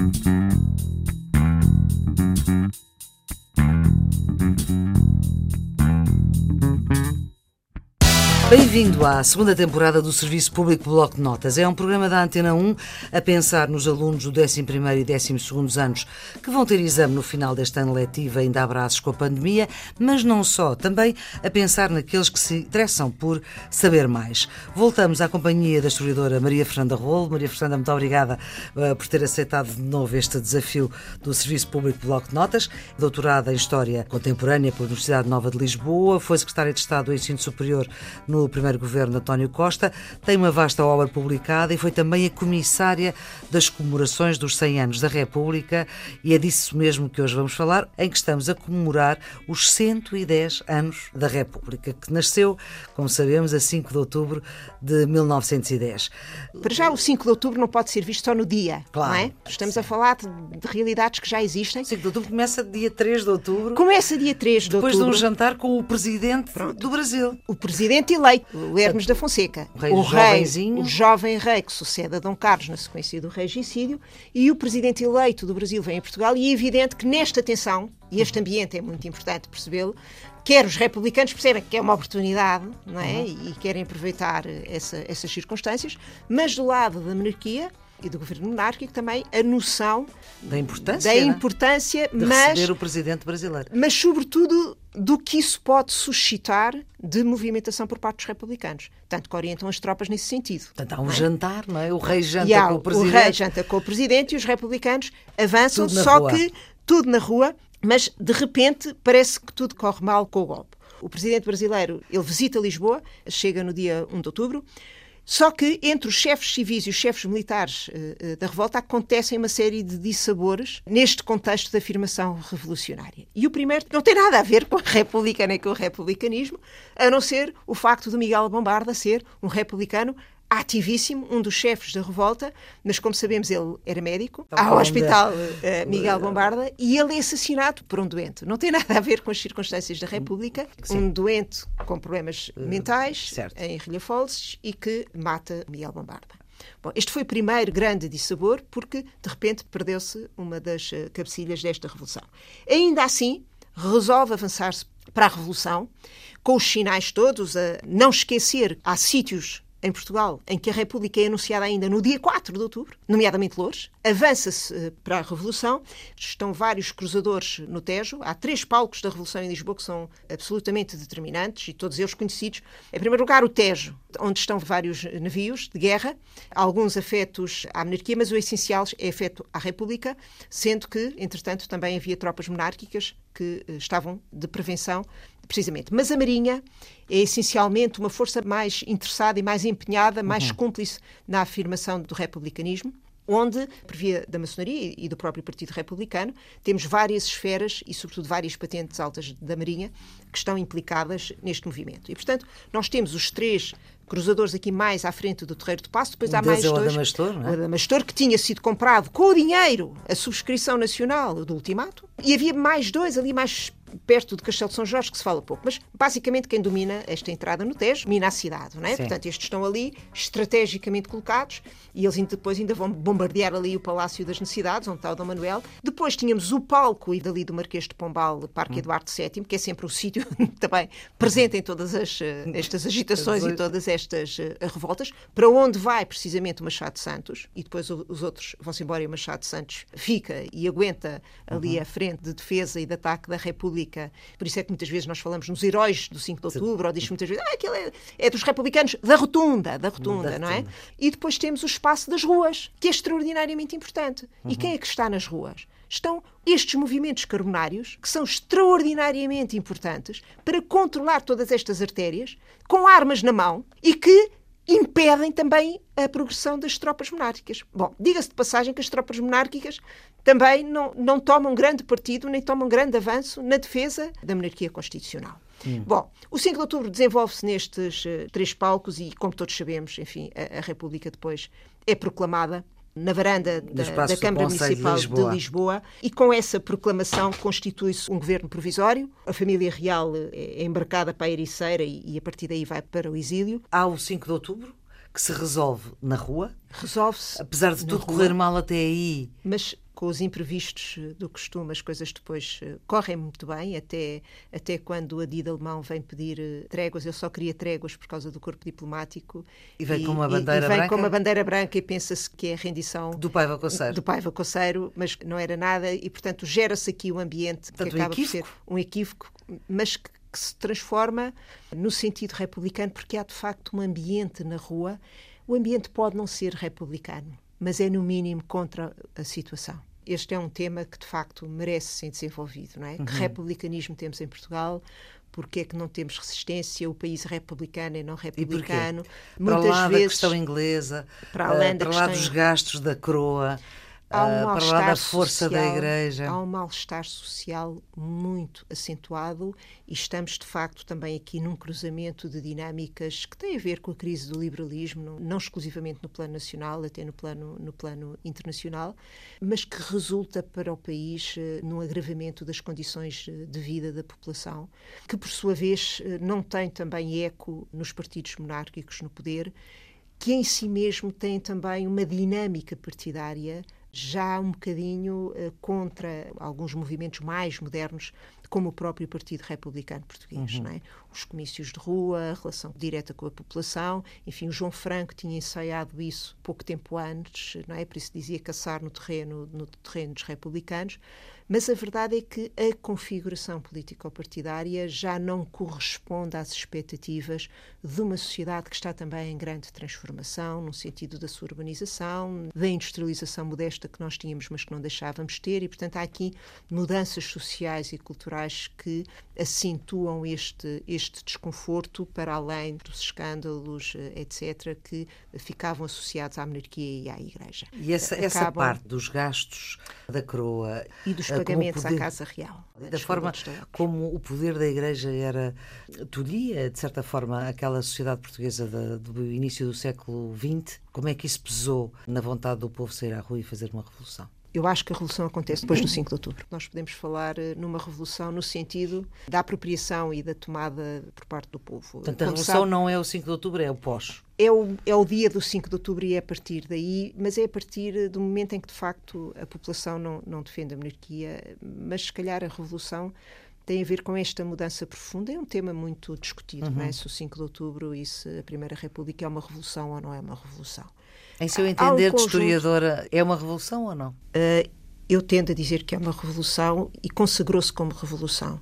Mm-hmm. Bem-vindo à segunda temporada do Serviço Público Bloco de Notas. É um programa da Antena 1 a pensar nos alunos do 11º e 12º anos que vão ter exame no final deste ano letivo, ainda abraços com a pandemia, mas não só, também a pensar naqueles que se interessam por saber mais. Voltamos à companhia da historiadora Maria Fernanda Rolo. Maria Fernanda, muito obrigada uh, por ter aceitado de novo este desafio do Serviço Público Bloco de Notas. Doutorada em História Contemporânea pela Universidade Nova de Lisboa, foi secretária de Estado do Ensino Superior no no primeiro governo de António Costa, tem uma vasta obra publicada e foi também a comissária das comemorações dos 100 anos da República e é disso mesmo que hoje vamos falar, em que estamos a comemorar os 110 anos da República, que nasceu, como sabemos, a 5 de outubro de 1910. Para já, o 5 de outubro não pode ser visto só no dia, claro, não é? Estamos sim. a falar de, de, realidades que já existem. 5 de outubro começa dia 3 de outubro. Começa dia 3 de depois outubro. Depois de um jantar com o presidente Pronto. do Brasil. O presidente eleito rei, o Hermes da Fonseca. O rei, o, rei o jovem rei que sucede a Dom Carlos na sequência do regicídio e o presidente eleito do Brasil vem a Portugal e é evidente que nesta tensão, e este ambiente é muito importante percebê-lo, quer os republicanos percebem que é uma oportunidade não é? Uhum. e querem aproveitar essa, essas circunstâncias, mas do lado da monarquia e do governo monárquico também a noção da importância, da é? importância de mas, receber o presidente brasileiro. Mas, sobretudo, do que isso pode suscitar de movimentação por parte dos republicanos. Tanto que orientam as tropas nesse sentido. Portanto, há um é? jantar, não é? O rei janta há, com o presidente. O rei janta com o presidente e os republicanos avançam, só rua. que tudo na rua, mas de repente parece que tudo corre mal com o golpe. O presidente brasileiro, ele visita Lisboa, chega no dia 1 de outubro, só que entre os chefes civis e os chefes militares uh, da revolta acontecem uma série de dissabores neste contexto de afirmação revolucionária. E o primeiro não tem nada a ver com a República nem com o republicanismo, a não ser o facto de Miguel Bombarda ser um republicano ativíssimo, um dos chefes da revolta, mas como sabemos ele era médico, então, ao hospital uh, Miguel Bombarda, e ele é assassinado por um doente. Não tem nada a ver com as circunstâncias da República. Sim. Um doente com problemas uh, mentais certo. em Rilhafolses e que mata Miguel Bombarda. Bom, este foi o primeiro grande dissabor porque, de repente, perdeu-se uma das cabecilhas desta revolução. Ainda assim, resolve avançar-se para a revolução, com os sinais todos, a não esquecer, há sítios em Portugal, em que a República é anunciada ainda no dia 4 de outubro, nomeadamente Lourdes, avança-se eh, para a Revolução, estão vários cruzadores no Tejo, há três palcos da Revolução em Lisboa que são absolutamente determinantes e todos eles conhecidos. Em primeiro lugar, o Tejo, onde estão vários navios de guerra, alguns afetos à monarquia, mas o essencial é afeto à República, sendo que, entretanto, também havia tropas monárquicas que eh, estavam de prevenção precisamente. Mas a Marinha é essencialmente uma força mais interessada e mais empenhada, mais uhum. cúmplice na afirmação do republicanismo onde, por via da maçonaria e do próprio Partido Republicano, temos várias esferas e, sobretudo, várias patentes altas da Marinha que estão implicadas neste movimento. E, portanto, nós temos os três cruzadores aqui mais à frente do Terreiro de Passo, depois há mais é o dois. Adamastor, não é? O Adamastor, que tinha sido comprado com o dinheiro, a subscrição nacional do ultimato, e havia mais dois ali mais perto de Castelo de São Jorge, que se fala pouco. Mas, basicamente, quem domina esta entrada no Tejo, domina a cidade, não é? Sim. Portanto, estes estão ali estrategicamente colocados e eles depois ainda vão bombardear ali o Palácio das Necessidades, onde está o Dom Manuel. Depois tínhamos o palco e dali do Marquês de Pombal, Parque hum. Eduardo VII, que é sempre o sítio também presente em todas as, eh, estas agitações e todas estas uh, revoltas, para onde vai precisamente o Machado de Santos, e depois os outros vão-se embora e o Machado de Santos fica e aguenta ali uhum. a frente de defesa e de ataque da República. Por isso é que muitas vezes nós falamos nos heróis do 5 de outubro, ou diz muitas vezes, ah, aquele é, é, dos republicanos da rotunda, da rotunda, da não é? E depois temos o espaço das ruas, que é extraordinariamente importante. Uhum. E quem é que está nas ruas? estão estes movimentos carbonários, que são extraordinariamente importantes para controlar todas estas artérias, com armas na mão e que impedem também a progressão das tropas monárquicas. Bom, diga-se de passagem que as tropas monárquicas também não, não tomam grande partido nem tomam grande avanço na defesa da monarquia constitucional. Hum. Bom, o 5 de outubro desenvolve-se nestes uh, três palcos e, como todos sabemos, enfim, a, a República depois é proclamada na varanda da, da Câmara Municipal de Lisboa. de Lisboa. e com essa proclamação constitui-se um governo provisório. A família real é embarcada para a Ericeira e, e a partir daí vai para o exílio. Há o 5 de outubro que se resolve na rua. Resolve-se. Apesar de tudo rua. correr mal até aí. Mas com os imprevistos do costume, as coisas depois correm muito bem, até, até quando o adido alemão vem pedir tréguas. Eu só queria tréguas por causa do corpo diplomático. E vem e, com uma bandeira e, e vem branca? com uma bandeira branca e pensa-se que é a rendição do Paiva Coceiro. Do Paiva Coceiro, mas não era nada e, portanto, gera-se aqui um ambiente portanto, que acaba um por ser um equívoco, mas que, que se transforma no sentido republicano, porque há de facto um ambiente na rua. O ambiente pode não ser republicano, mas é no mínimo contra a situação. Este é um tema que de facto merece ser desenvolvido, não é? Uhum. Que republicanismo temos em Portugal? Porque é que não temos resistência? O país é republicano e não republicano. E Muitas para lá vezes, da questão inglesa, para, além uh, para lá dos gastos da coroa, há um uh, para lá da força social, da Igreja. Há um mal-estar social muito acentuado e estamos, de facto, também aqui num cruzamento de dinâmicas que têm a ver com a crise do liberalismo, não exclusivamente no plano nacional, até no plano, no plano internacional, mas que resulta para o país uh, num agravamento das condições eh, de vida da população, que, por sua vez, uh, não tem também eco nos partidos monárquicos no poder, que em si mesmo têm também uma dinâmica partidária já um bocadinho uh, contra alguns movimentos mais modernos, como o próprio Partido Republicano Português. Uhum. É? Os comícios de rua, a relação direta com a população, enfim, o João Franco tinha ensaiado isso pouco tempo antes, não é? por isso dizia caçar no terreno, no terreno dos republicanos, mas a verdade é que a configuração político-partidária já não corresponde às expectativas de uma sociedade que está também em grande transformação, no sentido da sua urbanização, da industrialização modesta que nós tínhamos, mas que não deixávamos ter, e portanto há aqui mudanças sociais e culturais que acentuam este, este desconforto para além dos escândalos, eh, etc., que ficavam associados à monarquia e à Igreja. E essa, Acabam... essa parte dos gastos da coroa e dos eh, pagamentos poder, à Casa Real. Da forma como o poder da Igreja era tolhia, de certa forma, aquela sociedade portuguesa de, do início do século XX, como é que isso pesou na vontade do povo sair à rua e fazer uma revolução? Eu acho que a revolução acontece depois do 5 de outubro. Nós podemos falar eh, numa revolução no sentido da apropriação e da tomada por parte do povo. Portanto, a revolução sabe, não é o 5 de outubro, é o pós. É o, é o dia do 5 de outubro e é a partir daí, mas é a partir do momento em que, de facto, a população não, não defende a monarquia, mas se calhar a revolução tem a ver com esta mudança profunda. É um tema muito discutido, uhum. não é? Se o 5 de outubro e se a Primeira República é uma revolução ou não é uma revolução. Em seu entender, um conjunto... de historiadora, é uma revolução ou não? Uh, eu tendo a dizer que é uma revolução e consagrou-se como revolução.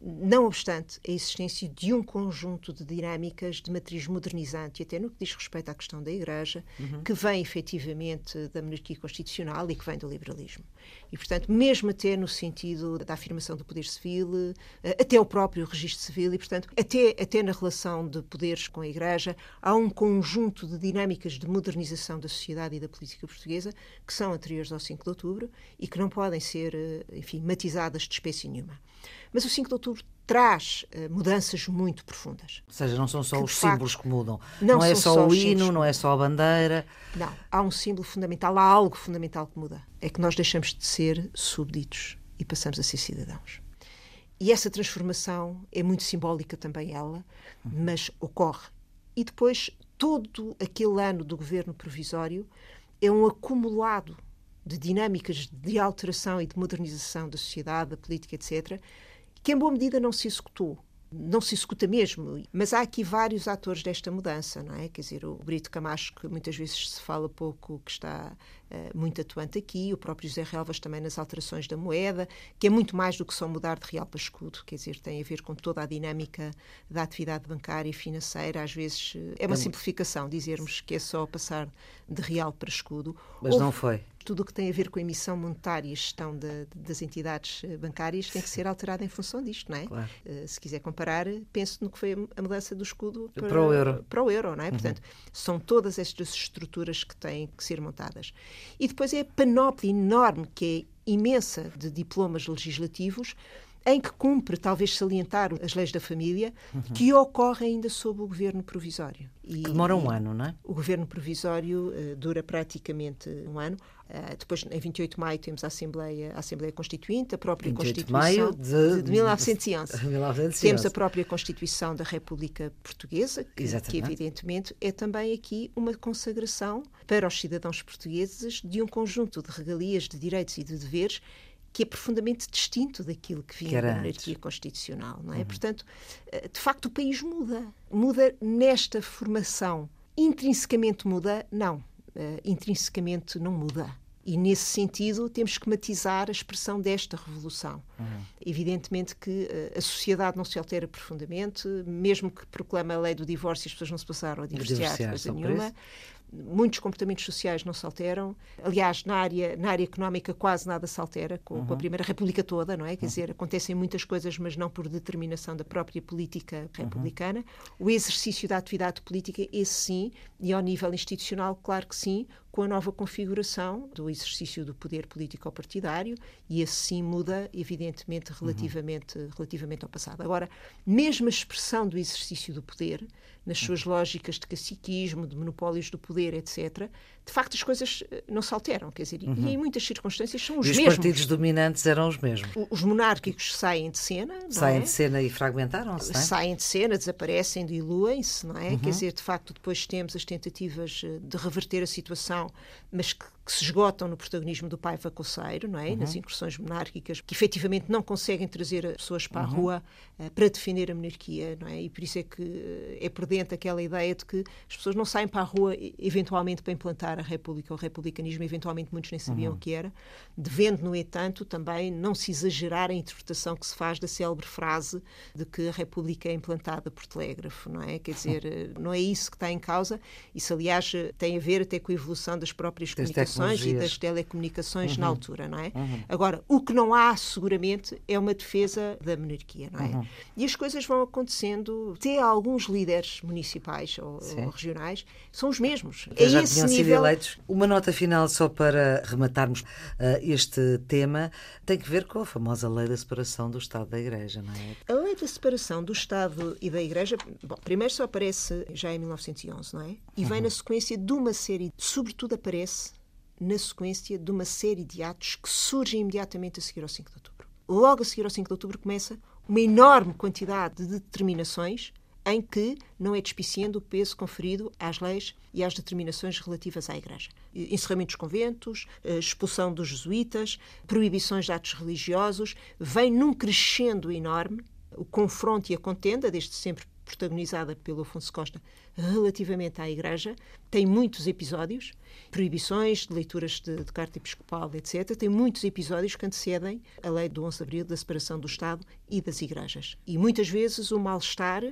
Não obstante a existência de um conjunto de dinâmicas de matriz modernizante, e até no que diz respeito à questão da Igreja, uhum. que vem efetivamente da monarquia constitucional e que vem do liberalismo. E, portanto, mesmo até no sentido da afirmação do poder civil, eh, até o próprio registro civil, e, portanto, até, até na relação de poderes com a Igreja, há um conjunto de dinâmicas de modernização da sociedade e da política portuguesa que são anteriores ao 5 de outubro e que não podem ser, eh, enfim, matizadas de espécie nenhuma. Mas o 5 de outubro traz uh, mudanças muito profundas. Ou seja, não são só os símbolos facto, que mudam. Não, não é só, só o hino, não é só a bandeira. Não, há um símbolo fundamental, há algo fundamental que muda. É que nós deixamos de ser súbditos e passamos a ser cidadãos. E essa transformação é muito simbólica também ela, mas ocorre. E depois todo aquele ano do governo provisório é um acumulado de dinâmicas de alteração e de modernização da sociedade, da política, etc., que em boa medida não se executou. Não se executa mesmo, mas há aqui vários atores desta mudança, não é? Quer dizer, o Brito Camacho, que muitas vezes se fala pouco, que está uh, muito atuante aqui, o próprio José Relvas também nas alterações da moeda, que é muito mais do que só mudar de real para escudo, quer dizer, tem a ver com toda a dinâmica da atividade bancária e financeira. Às vezes uh, é uma simplificação dizermos que é só passar de real para escudo. Mas Houve... não foi tudo o que tem a ver com a emissão monetária e gestão de, das entidades eh, bancárias tem que ser alterado em função disto, não é? Claro. Uh, se quiser comparar, pense no que foi a mudança do escudo para, para o euro. Para o euro, não é? Uhum. Portanto, são todas estas estruturas que têm que ser montadas. E depois é a panóplia enorme, que é imensa, de diplomas legislativos em que cumpre talvez salientar as leis da família, uhum. que ocorre ainda sob o governo provisório. E, demora um ano, não é? O governo provisório uh, dura praticamente um ano. Uh, depois, em 28 de maio, temos a Assembleia, a Assembleia Constituinte, a própria Constituição de, de, de, 1911. 1911. Temos a própria Constituição da República Portuguesa, que, que, evidentemente é também aqui uma consagração para os cidadãos portugueses de um conjunto de regalias, de direitos e de deveres que é profundamente distinto daquilo que vinha que da monarquia constitucional, não é? Uhum. Portanto, eh, de facto, o país muda. Muda nesta formação. Intrinsecamente muda? Não. Uh, intrinsecamente não muda. E, nesse sentido, temos que matizar a expressão desta revolução. Uhum. Evidentemente que uh, a sociedade não se altera profundamente, mesmo que proclame a lei do divórcio, as pessoas não se passaram a divorciar, coisa nenhuma muitos comportamentos sociais não se alteram. Aliás, na área, na área económica quase nada se altera, com, uhum. com a Primeira República toda, não é? Quer uhum. dizer, acontecem muitas coisas, mas não por determinação da própria política uhum. republicana. Uhum. O exercício da atividade política, esse sim, e ao nível institucional, claro que sim, com a nova configuração do exercício do poder político-partidário, e esse sim muda, evidentemente, relativamente, uhum. relativamente ao passado. Agora, mesmo a expressão do exercício do poder, nas suas lógicas de caciquismo, de monopólios do poder, etc., de facto as coisas eh, não se alteram. Quer dizer, uhum. e em muitas circunstâncias são os e mesmos. Os partidos dominantes eram os mesmos. Os monárquicos saem de cena. Saem é? de cena e fragmentaram-se. É? Saem de cena, desaparecem, diluem-se, não é? Uhum. Quer dizer, de facto, depois temos as tentativas eh, de reverter a situação, mas que, que se esgotam no protagonismo do pai vacoceiro, não é? Uhum. Nas incursões monárquicas, que efetivamente não conseguem trazer as pessoas para a uhum. rua uh, para defender a monarquia, não é? E por isso é que uh, é prudente aquela ideia de que as pessoas não saem para a rua eventualmente para implantar a República ou o republicanismo, eventualmente muitos nem sabiam uhum. o que era, devendo, no entanto, também não se exagerar a interpretação que se faz da célebre frase de que a República é implantada por telégrafo, não é? Quer dizer, eh, não é isso que está em causa, isso aliás tem a ver até com a evolução das próprias comunicações e das telecomunicações uhum. na altura, não é? Uhum. Agora, o que não há, seguramente, é uma defesa da monarquia, não é? Uhum. E as coisas vão acontecendo, até alguns líderes municipais ou, ou regionais são os mesmos. é já esse nível... eleitos. Uma nota final só para rematarmos uh, este tema tem que ver com a famosa lei da separação do Estado da Igreja, não é? A lei da separação do Estado e da Igreja, bom, primeiro só aparece já em 1911, não é? E vem uhum. na sequência de uma série, sobretudo aparece na sequência de uma série de atos que surgem imediatamente a seguir ao 5 de outubro. Logo a seguir ao 5 de outubro começa uma enorme quantidade de determinações em que não é despiciando o peso conferido às leis e às determinações relativas à Igreja. Encerramento dos conventos, expulsão dos jesuítas, proibições de atos religiosos, vem num crescendo enorme o confronto e a contenda, desde sempre protagonizada pelo Afonso Costa relativamente à Igreja, tem muitos episódios, proibições de leituras de, de, carta episcopal, etc. Tem muitos episódios que antecedem a lei do 11 de abril da separação do Estado e das igrejas. E muitas vezes o mal-estar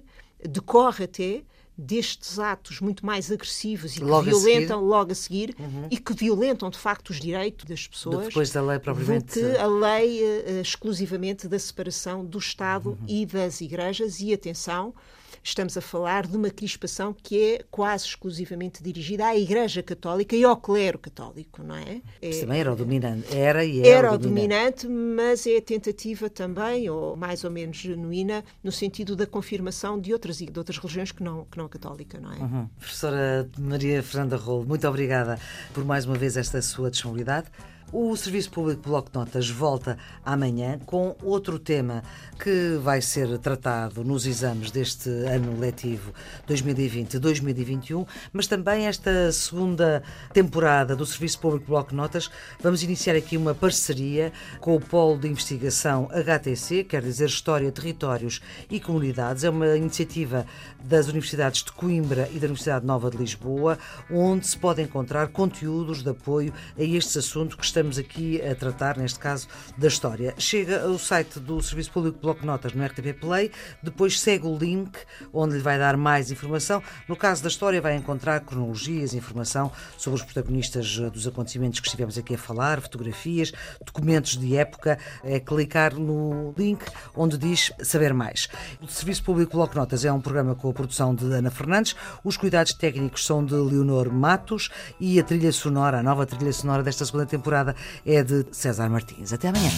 decorre até destes atos muito mais agressivos e que logo violentam a logo a seguir uhum. e que violentam de facto os direitos das pessoas depois da lei propriamente do que a lei uh, exclusivamente da separação do Estado uhum. e das igrejas e atenção estamos a falar de uma crispação que é quase exclusivamente dirigida à Igreja Católica e ao clero católico, não é? é Isso também era o dominante, era e era, era o dominante. mas é a tentativa também, ou mais ou menos genuína, no sentido da confirmação de outras, de outras religiões que não, que não a católica, não é? Uhum. Professora Maria Fernanda Rolo, muito obrigada por mais uma vez esta sua disponibilidade. O Serviço Público Bloco de Notas volta amanhã com outro tema que vai ser tratado nos exames deste ano letivo 2020-2021, mas também esta segunda temporada do Serviço Público Bloco de Notas. Vamos iniciar aqui uma parceria com o Polo de Investigação HTC, quer dizer História, Territórios e Comunidades. É uma iniciativa das Universidades de Coimbra e da Universidade Nova de Lisboa, onde se pode encontrar conteúdos de apoio a estes assuntos que estamos aqui a tratar, neste caso, da história. Chega ao site do Serviço Público Bloco Notas no RTP Play, depois segue o link onde lhe vai dar mais informação. No caso da história, vai encontrar cronologias, informação sobre os protagonistas eh, dos acontecimentos que estivemos aqui a falar, fotografias, documentos de época. É clicar no link onde diz saber mais. O Serviço Público Bloco Notas é um programa com a produção de Ana Fernandes. Os cuidados técnicos são de Leonor Matos e a trilha sonora, a nova trilha sonora desta segunda temporada é de César Martins. Até amanhã.